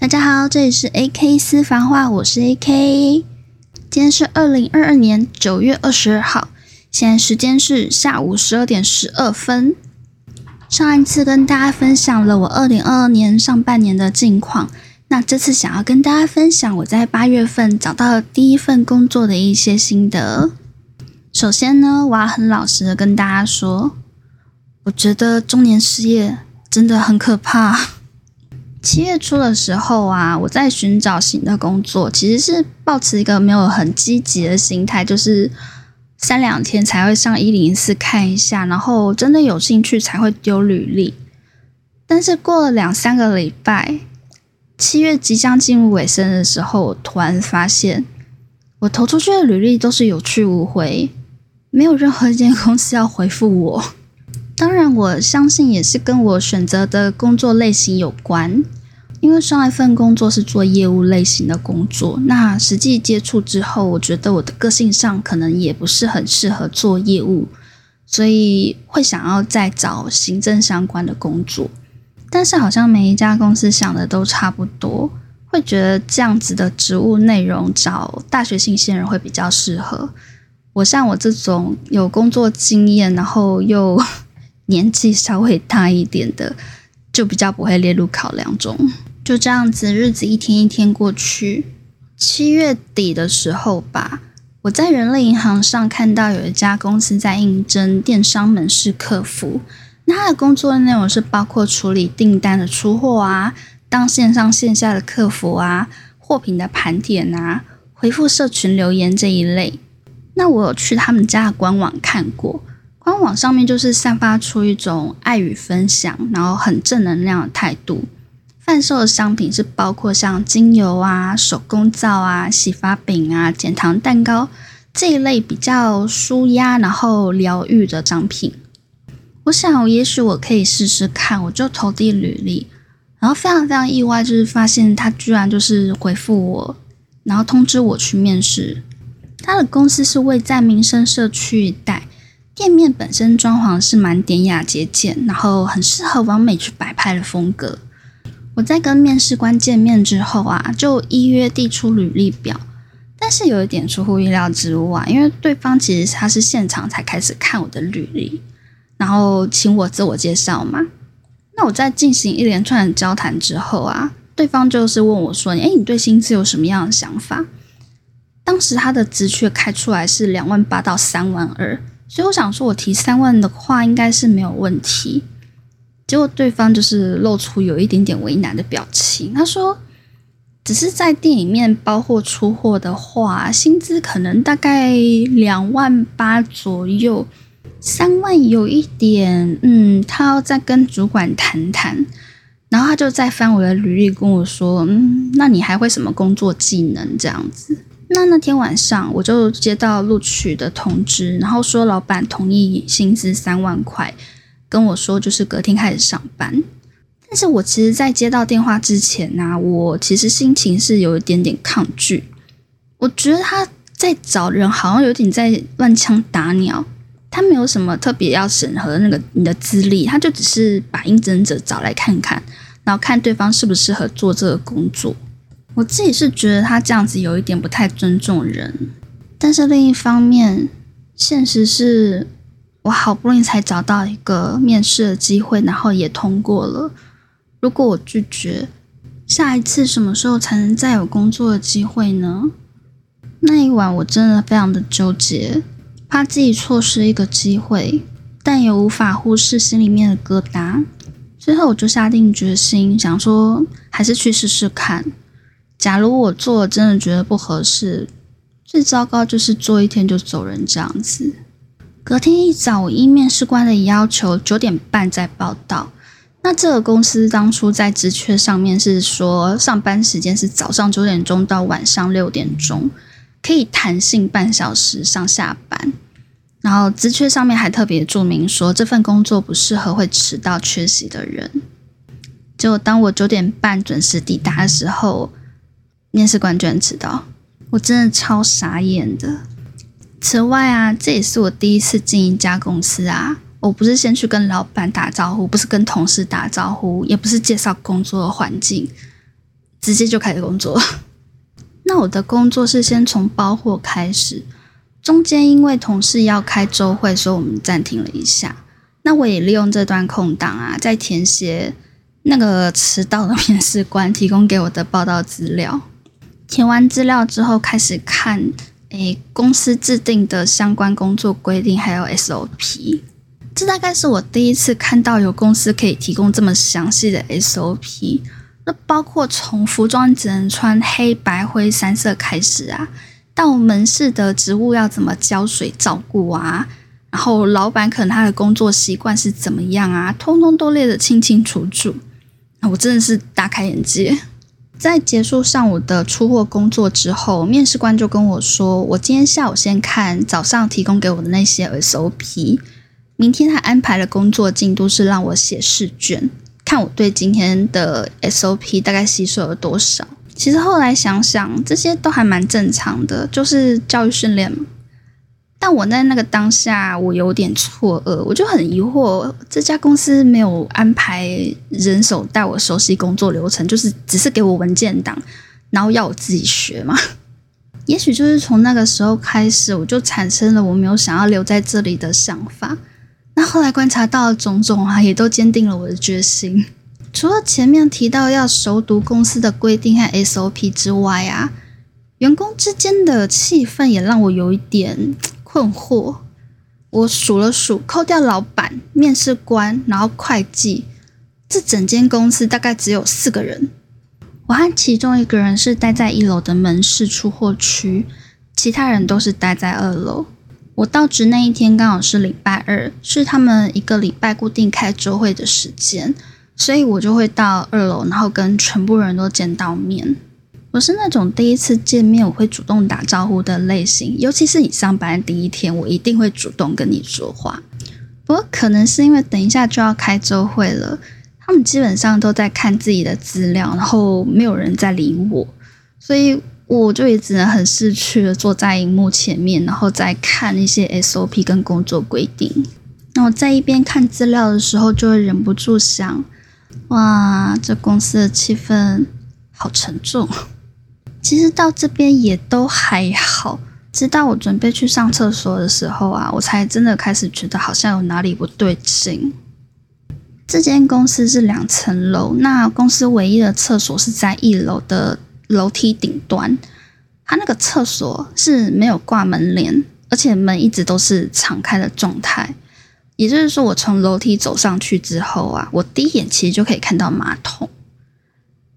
大家好，这里是 AK 私房话，我是 AK。今天是二零二二年九月二十二号，现在时间是下午十二点十二分。上一次跟大家分享了我二零二二年上半年的近况，那这次想要跟大家分享我在八月份找到第一份工作的一些心得。首先呢，我要很老实的跟大家说，我觉得中年失业真的很可怕。七月初的时候啊，我在寻找新的工作，其实是抱持一个没有很积极的心态，就是三两天才会上一零四看一下，然后真的有兴趣才会丢履历。但是过了两三个礼拜，七月即将进入尾声的时候，我突然发现，我投出去的履历都是有去无回。没有任何一间公司要回复我，当然我相信也是跟我选择的工作类型有关。因为上一份工作是做业务类型的工作，那实际接触之后，我觉得我的个性上可能也不是很适合做业务，所以会想要再找行政相关的工作。但是好像每一家公司想的都差不多，会觉得这样子的职务内容找大学新鲜人会比较适合。我像我这种有工作经验，然后又年纪稍微大一点的，就比较不会列入考量中。就这样子，日子一天一天过去。七月底的时候吧，我在人类银行上看到有一家公司在应征电商门市客服，那他的工作内容是包括处理订单的出货啊，当线上线下的客服啊，货品的盘点啊，回复社群留言这一类。那我有去他们家的官网看过，官网上面就是散发出一种爱与分享，然后很正能量的态度。贩售的商品是包括像精油啊、手工皂啊、洗发饼啊、减糖蛋糕这一类比较舒压然后疗愈的商品。我想，也许我可以试试看，我就投递履历，然后非常非常意外，就是发现他居然就是回复我，然后通知我去面试。他的公司是位在民生社区一带，店面本身装潢是蛮典雅节俭，然后很适合完美去摆拍的风格。我在跟面试官见面之后啊，就依约递出履历表，但是有一点出乎意料之外，因为对方其实他是现场才开始看我的履历，然后请我自我介绍嘛。那我在进行一连串的交谈之后啊，对方就是问我说：“诶，你对薪资有什么样的想法？”当时他的职缺开出来是两万八到三万二，所以我想说，我提三万的话应该是没有问题。结果对方就是露出有一点点为难的表情，他说：“只是在店里面包货出货的话，薪资可能大概两万八左右，三万有一点，嗯，他要再跟主管谈谈。”然后他就再翻我的履历跟我说：“嗯，那你还会什么工作技能这样子？”那那天晚上我就接到录取的通知，然后说老板同意薪资三万块，跟我说就是隔天开始上班。但是我其实，在接到电话之前呢，我其实心情是有一点点抗拒。我觉得他在找人，好像有点在乱枪打鸟。他没有什么特别要审核那个你的资历，他就只是把应征者找来看看，然后看对方适不适合做这个工作。我自己是觉得他这样子有一点不太尊重人，但是另一方面，现实是我好不容易才找到一个面试的机会，然后也通过了。如果我拒绝，下一次什么时候才能再有工作的机会呢？那一晚我真的非常的纠结，怕自己错失一个机会，但也无法忽视心里面的疙瘩。最后我就下定决心，想说还是去试试看。假如我做真的觉得不合适，最糟糕就是做一天就走人这样子。隔天一早，我依面试官的要求九点半再报到。那这个公司当初在职缺上面是说，上班时间是早上九点钟到晚上六点钟，可以弹性半小时上下班。然后职缺上面还特别注明说，这份工作不适合会迟到缺席的人。结果当我九点半准时抵达的时候，面试官居然迟到，我真的超傻眼的。此外啊，这也是我第一次进一家公司啊，我不是先去跟老板打招呼，不是跟同事打招呼，也不是介绍工作的环境，直接就开始工作。那我的工作是先从包货开始，中间因为同事要开周会，所以我们暂停了一下。那我也利用这段空档啊，在填写那个迟到的面试官提供给我的报道资料。填完资料之后，开始看诶公司制定的相关工作规定，还有 SOP。这大概是我第一次看到有公司可以提供这么详细的 SOP。那包括从服装只能穿黑白灰三色开始啊，到门市的植物要怎么浇水照顾啊，然后老板可能他的工作习惯是怎么样啊，通通都列得清清楚楚。我真的是大开眼界。在结束上午的出货工作之后，面试官就跟我说：“我今天下午先看早上提供给我的那些 SOP，明天他安排的工作进度是让我写试卷，看我对今天的 SOP 大概吸收了多少。”其实后来想想，这些都还蛮正常的，就是教育训练嘛。但我在那个当下，我有点错愕，我就很疑惑，这家公司没有安排人手带我熟悉工作流程，就是只是给我文件档，然后要我自己学嘛？也许就是从那个时候开始，我就产生了我没有想要留在这里的想法。那后来观察到种种啊，也都坚定了我的决心。除了前面提到要熟读公司的规定和 SOP 之外啊，员工之间的气氛也让我有一点。困惑，我数了数，扣掉老板、面试官，然后会计，这整间公司大概只有四个人。我和其中一个人是待在一楼的门市出货区，其他人都是待在二楼。我到职那一天刚好是礼拜二，是他们一个礼拜固定开周会的时间，所以我就会到二楼，然后跟全部人都见到面。我是那种第一次见面我会主动打招呼的类型，尤其是你上班第一天，我一定会主动跟你说话。不过可能是因为等一下就要开周会了，他们基本上都在看自己的资料，然后没有人在理我，所以我就也只能很识趣的坐在荧幕前面，然后再看一些 SOP 跟工作规定。那我在一边看资料的时候，就会忍不住想：哇，这公司的气氛好沉重。其实到这边也都还好，直到我准备去上厕所的时候啊，我才真的开始觉得好像有哪里不对劲。这间公司是两层楼，那公司唯一的厕所是在一楼的楼梯顶端，它那个厕所是没有挂门帘，而且门一直都是敞开的状态。也就是说，我从楼梯走上去之后啊，我第一眼其实就可以看到马桶。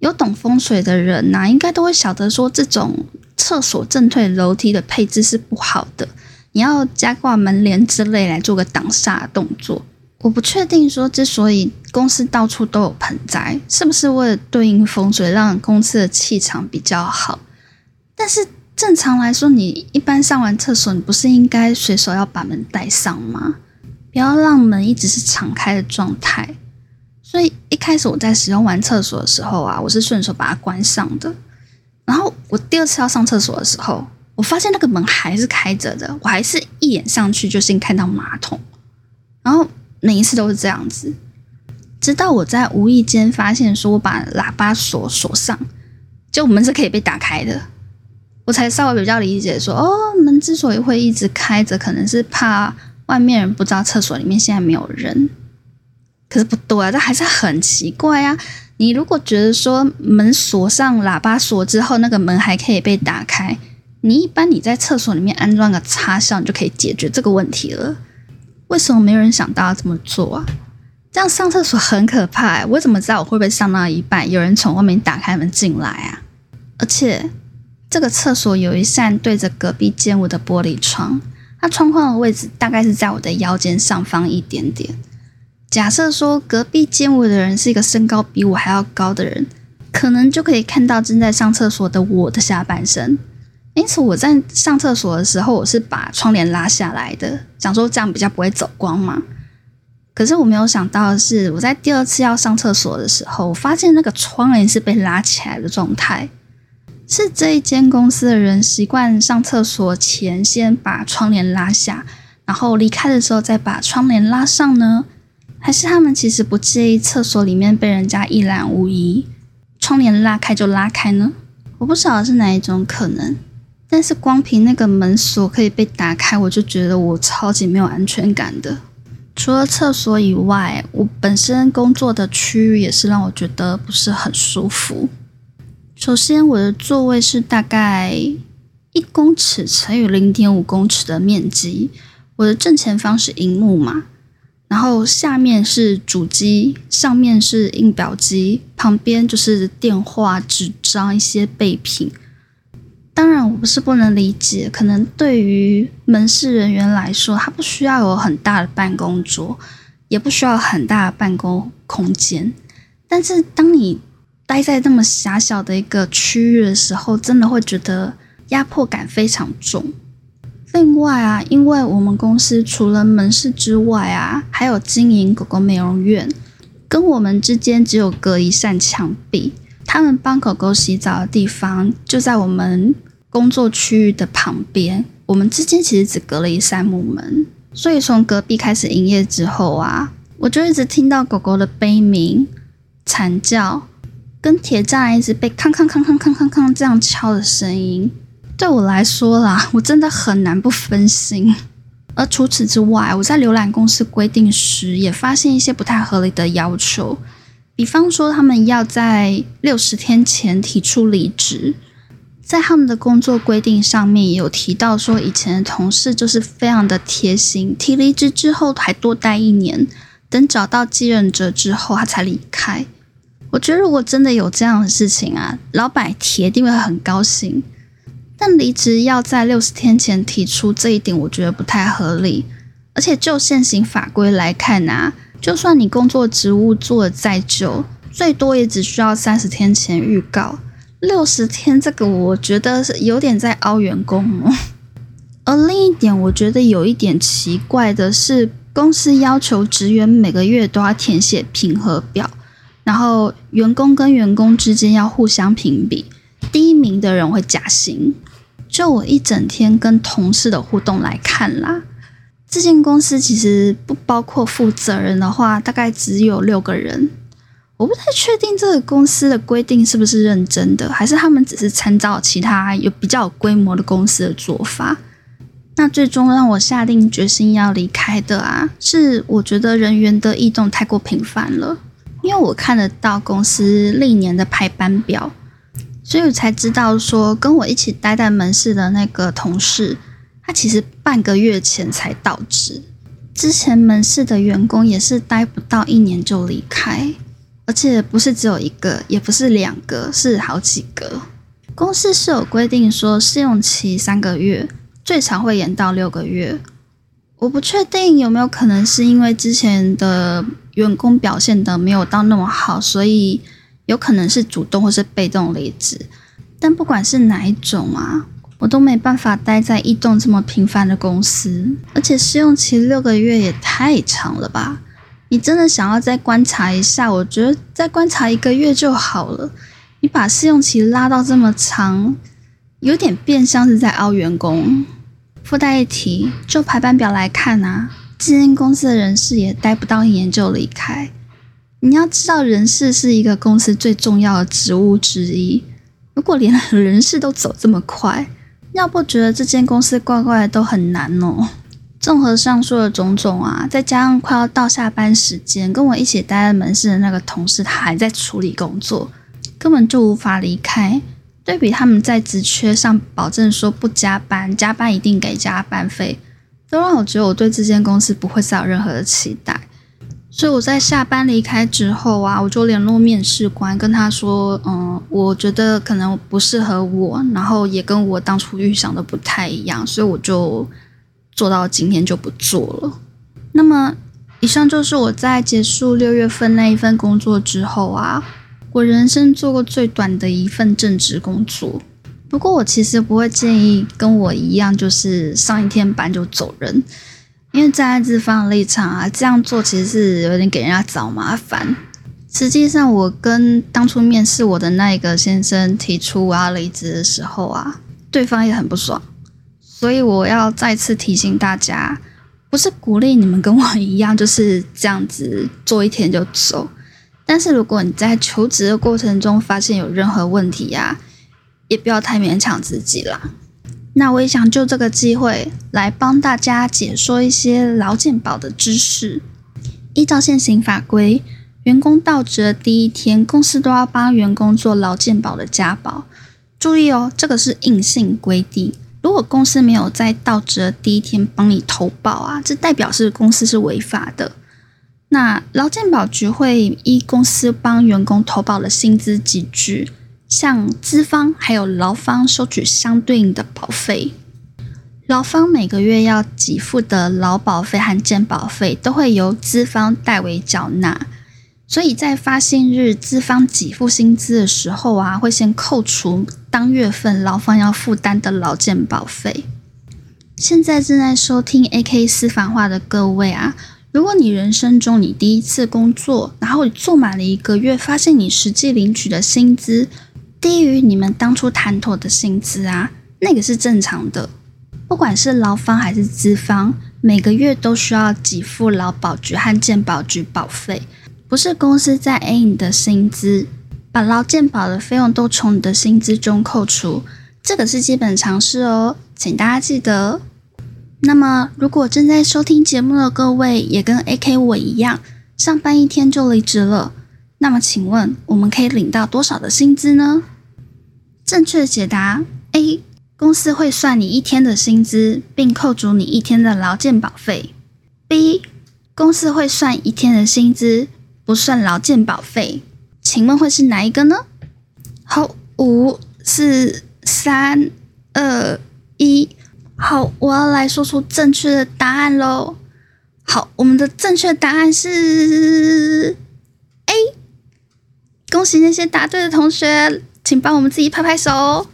有懂风水的人呐，应该都会晓得说，这种厕所正对楼梯的配置是不好的，你要加挂门帘之类来做个挡煞动作。我不确定说，之所以公司到处都有盆栽，是不是为了对应风水，让公司的气场比较好？但是正常来说，你一般上完厕所，你不是应该随手要把门带上吗？不要让门一直是敞开的状态。所以一开始我在使用完厕所的时候啊，我是顺手把它关上的。然后我第二次要上厕所的时候，我发现那个门还是开着的，我还是一眼上去就先看到马桶。然后每一次都是这样子，直到我在无意间发现说我把喇叭锁锁上，就门是可以被打开的，我才稍微比较理解说，哦，门之所以会一直开着，可能是怕外面人不知道厕所里面现在没有人。可是不对啊，这还是很奇怪啊！你如果觉得说门锁上喇叭锁之后，那个门还可以被打开，你一般你在厕所里面安装个插销，你就可以解决这个问题了。为什么没有人想到要这么做啊？这样上厕所很可怕，我怎么知道我会不会上到一半，有人从外面打开门进来啊？而且这个厕所有一扇对着隔壁间屋的玻璃窗，它窗框的位置大概是在我的腰间上方一点点。假设说隔壁间屋的人是一个身高比我还要高的人，可能就可以看到正在上厕所的我的下半身。因此我在上厕所的时候，我是把窗帘拉下来的，想说这样比较不会走光嘛。可是我没有想到的是，我在第二次要上厕所的时候，我发现那个窗帘是被拉起来的状态。是这一间公司的人习惯上厕所前先把窗帘拉下，然后离开的时候再把窗帘拉上呢？还是他们其实不介意厕所里面被人家一览无遗，窗帘拉开就拉开呢？我不晓得是哪一种可能，但是光凭那个门锁可以被打开，我就觉得我超级没有安全感的。除了厕所以外，我本身工作的区域也是让我觉得不是很舒服。首先，我的座位是大概一公尺乘以零点五公尺的面积，我的正前方是荧幕嘛，然后下面是主机，上面是印表机，旁边就是电话、纸张、一些备品。当然，我不是不能理解，可能对于门市人员来说，他不需要有很大的办公桌，也不需要很大的办公空间。但是，当你待在这么狭小的一个区域的时候，真的会觉得压迫感非常重。另外啊，因为我们公司除了门市之外啊，还有经营狗狗美容院，跟我们之间只有隔一扇墙壁。他们帮狗狗洗澡的地方就在我们工作区域的旁边，我们之间其实只隔了一扇木门，所以从隔壁开始营业之后啊，我就一直听到狗狗的悲鸣、惨叫，跟铁栅一直被康康康康康康康这样敲的声音。对我来说啦，我真的很难不分心。而除此之外，我在浏览公司规定时，也发现一些不太合理的要求。比方说，他们要在六十天前提出离职，在他们的工作规定上面也有提到说，以前的同事就是非常的贴心，提离职之后还多待一年，等找到继任者之后他才离开。我觉得如果真的有这样的事情啊，老板铁定会很高兴。但离职要在六十天前提出这一点，我觉得不太合理。而且就现行法规来看啊。就算你工作职务做的再久，最多也只需要三十天前预告。六十天这个，我觉得是有点在凹员工哦。而另一点，我觉得有一点奇怪的是，公司要求职员每个月都要填写评核表，然后员工跟员工之间要互相评比，第一名的人会加薪。就我一整天跟同事的互动来看啦。这间公司其实不包括负责人的话，大概只有六个人。我不太确定这个公司的规定是不是认真的，还是他们只是参照其他有比较有规模的公司的做法。那最终让我下定决心要离开的啊，是我觉得人员的异动太过频繁了。因为我看得到公司历年的排班表，所以我才知道说跟我一起待在门市的那个同事。他其实半个月前才到职，之前门市的员工也是待不到一年就离开，而且不是只有一个，也不是两个，是好几个。公司是有规定说试用期三个月，最长会延到六个月。我不确定有没有可能是因为之前的员工表现的没有到那么好，所以有可能是主动或是被动离职。但不管是哪一种啊。我都没办法待在异动这么频繁的公司，而且试用期六个月也太长了吧？你真的想要再观察一下？我觉得再观察一个月就好了。你把试用期拉到这么长，有点变相是在凹员工。附带一提，就排班表来看啊，这间公司的人事也待不到一年就离开。你要知道，人事是一个公司最重要的职务之一。如果连 人事都走这么快，要不觉得这间公司怪怪的都很难哦。综合上述的种种啊，再加上快要到下班时间，跟我一起待在门市的那个同事，他还在处理工作，根本就无法离开。对比他们在职缺上保证说不加班，加班一定给加班费，都让我觉得我对这间公司不会再有任何的期待。所以我在下班离开之后啊，我就联络面试官，跟他说，嗯，我觉得可能不适合我，然后也跟我当初预想的不太一样，所以我就做到今天就不做了。那么，以上就是我在结束六月份那一份工作之后啊，我人生做过最短的一份正职工作。不过，我其实不会建议跟我一样，就是上一天班就走人。因为站在资方的立场啊，这样做其实是有点给人家找麻烦。实际上，我跟当初面试我的那一个先生提出我要离职的时候啊，对方也很不爽。所以我要再次提醒大家，不是鼓励你们跟我一样就是这样子做一天就走，但是如果你在求职的过程中发现有任何问题呀，也不要太勉强自己啦。那我也想就这个机会来帮大家解说一些劳健保的知识。依照现行法规，员工到职的第一天，公司都要帮员工做劳健保的加保。注意哦，这个是硬性规定。如果公司没有在到职的第一天帮你投保啊，这代表是公司是违法的。那劳健保局会依公司帮员工投保的薪资集聚，向资方还有劳方收取相对应的保费。劳方每个月要给付的劳保费和健保费，都会由资方代为缴纳。所以在发薪日，资方给付薪资的时候啊，会先扣除当月份劳方要负担的劳健保费。现在正在收听 AK 私房话的各位啊。如果你人生中你第一次工作，然后你做满了一个月，发现你实际领取的薪资低于你们当初谈妥的薪资啊，那个是正常的。不管是劳方还是资方，每个月都需要给付劳保局和健保局保费，不是公司在 A 你的薪资，把劳健保的费用都从你的薪资中扣除，这个是基本常识哦，请大家记得。那么，如果正在收听节目的各位也跟 AK 我一样，上班一天就离职了，那么请问我们可以领到多少的薪资呢？正确解答：A. 公司会算你一天的薪资，并扣除你一天的劳健保费。B. 公司会算一天的薪资，不算劳健保费。请问会是哪一个呢？好，五、四、三、二、一。好，我要来说出正确的答案喽。好，我们的正确答案是。恭喜那些答对的同学，请帮我们自己拍拍手。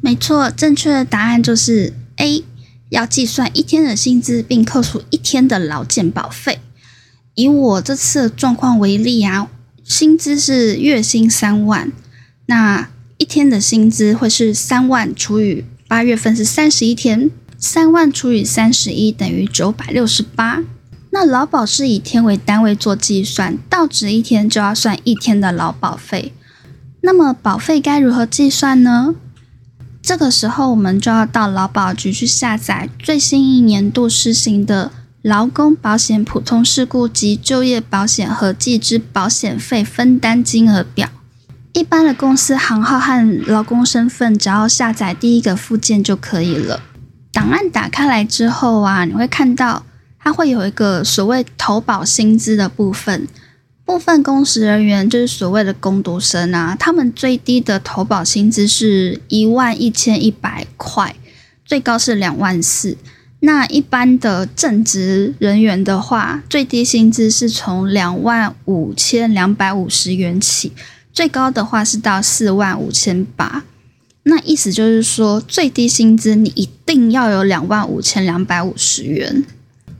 没错，正确的答案就是 A，要计算一天的薪资，并扣除一天的劳健保费。以我这次的状况为例啊，薪资是月薪三万，那一天的薪资会是三万除以。八月份是三十一天，三万除以三十一等于九百六十八。那劳保是以天为单位做计算，到职一天就要算一天的劳保费。那么保费该如何计算呢？这个时候我们就要到劳保局去下载最新一年度施行的劳工保险普通事故及就业保险合计之保险费分担金额表。一般的公司行号和劳工身份，只要下载第一个附件就可以了。档案打开来之后啊，你会看到它会有一个所谓投保薪资的部分。部分公职人员就是所谓的工读生啊，他们最低的投保薪资是一万一千一百块，最高是两万四。那一般的正职人员的话，最低薪资是从两万五千两百五十元起。最高的话是到四万五千八，那意思就是说最低薪资你一定要有两万五千两百五十元。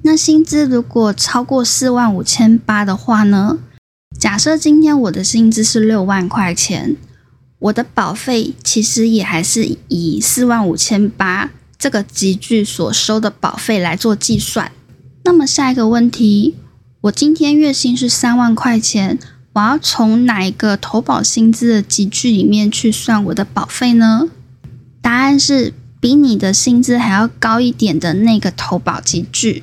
那薪资如果超过四万五千八的话呢？假设今天我的薪资是六万块钱，我的保费其实也还是以四万五千八这个集聚所收的保费来做计算。那么下一个问题，我今天月薪是三万块钱。我要从哪一个投保薪资的集聚里面去算我的保费呢？答案是比你的薪资还要高一点的那个投保集聚。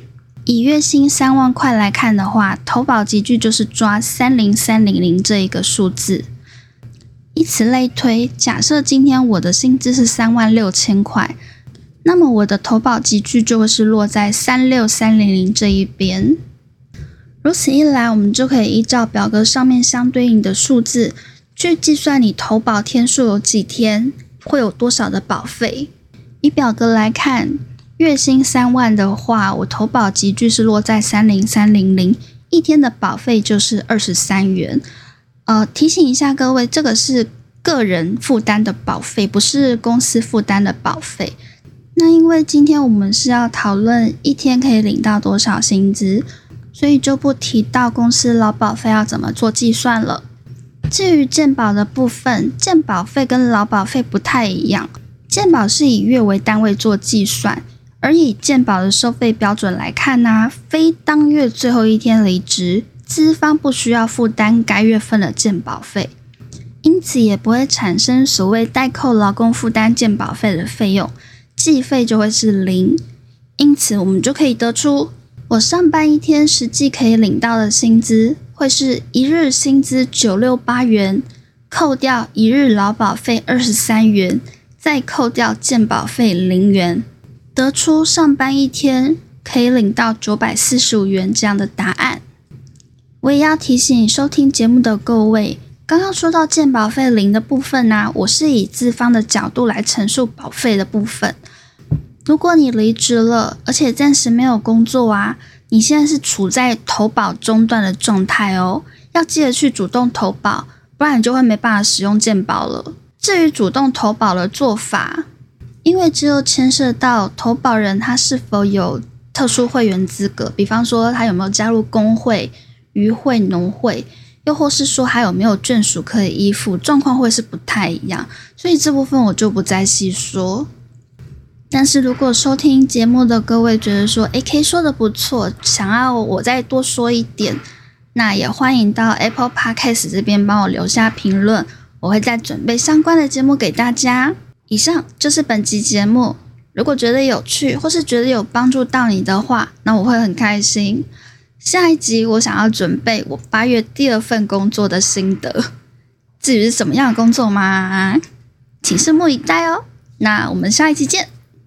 以月薪三万块来看的话，投保集聚就是抓三零三零零这一个数字。以此类推，假设今天我的薪资是三万六千块，那么我的投保集聚就会是落在三六三零零这一边。如此一来，我们就可以依照表格上面相对应的数字去计算你投保天数有几天，会有多少的保费。以表格来看，月薪三万的话，我投保集聚是落在三零三零零，一天的保费就是二十三元。呃，提醒一下各位，这个是个人负担的保费，不是公司负担的保费。那因为今天我们是要讨论一天可以领到多少薪资。所以就不提到公司劳保费要怎么做计算了。至于健保的部分，健保费跟劳保费不太一样。健保是以月为单位做计算，而以健保的收费标准来看呢，非当月最后一天离职，资方不需要负担该月份的健保费，因此也不会产生所谓代扣劳工负担健保费的费用，计费就会是零。因此，我们就可以得出，我上班一天实际可以领到的薪资，会是一日薪资九六八元，扣掉一日劳保费二十三元，再扣掉健保费零元，得出上班一天。可以领到九百四十五元这样的答案。我也要提醒收听节目的各位，刚刚说到健保费零的部分呢，我是以资方的角度来陈述保费的部分。如果你离职了，而且暂时没有工作啊，你现在是处在投保中断的状态哦，要记得去主动投保，不然你就会没办法使用健保了。至于主动投保的做法，因为只有牵涉到投保人他是否有。特殊会员资格，比方说他有没有加入工会、渔会、农会，又或是说还有没有眷属可以依附，状况会是不太一样，所以这部分我就不再细说。但是如果收听节目的各位觉得说，AK 说的不错，想要我再多说一点，那也欢迎到 Apple Podcast 这边帮我留下评论，我会再准备相关的节目给大家。以上就是本集节目。如果觉得有趣，或是觉得有帮助到你的话，那我会很开心。下一集我想要准备我八月第二份工作的心得，至于是什么样的工作吗？请拭目以待哦。那我们下一期见。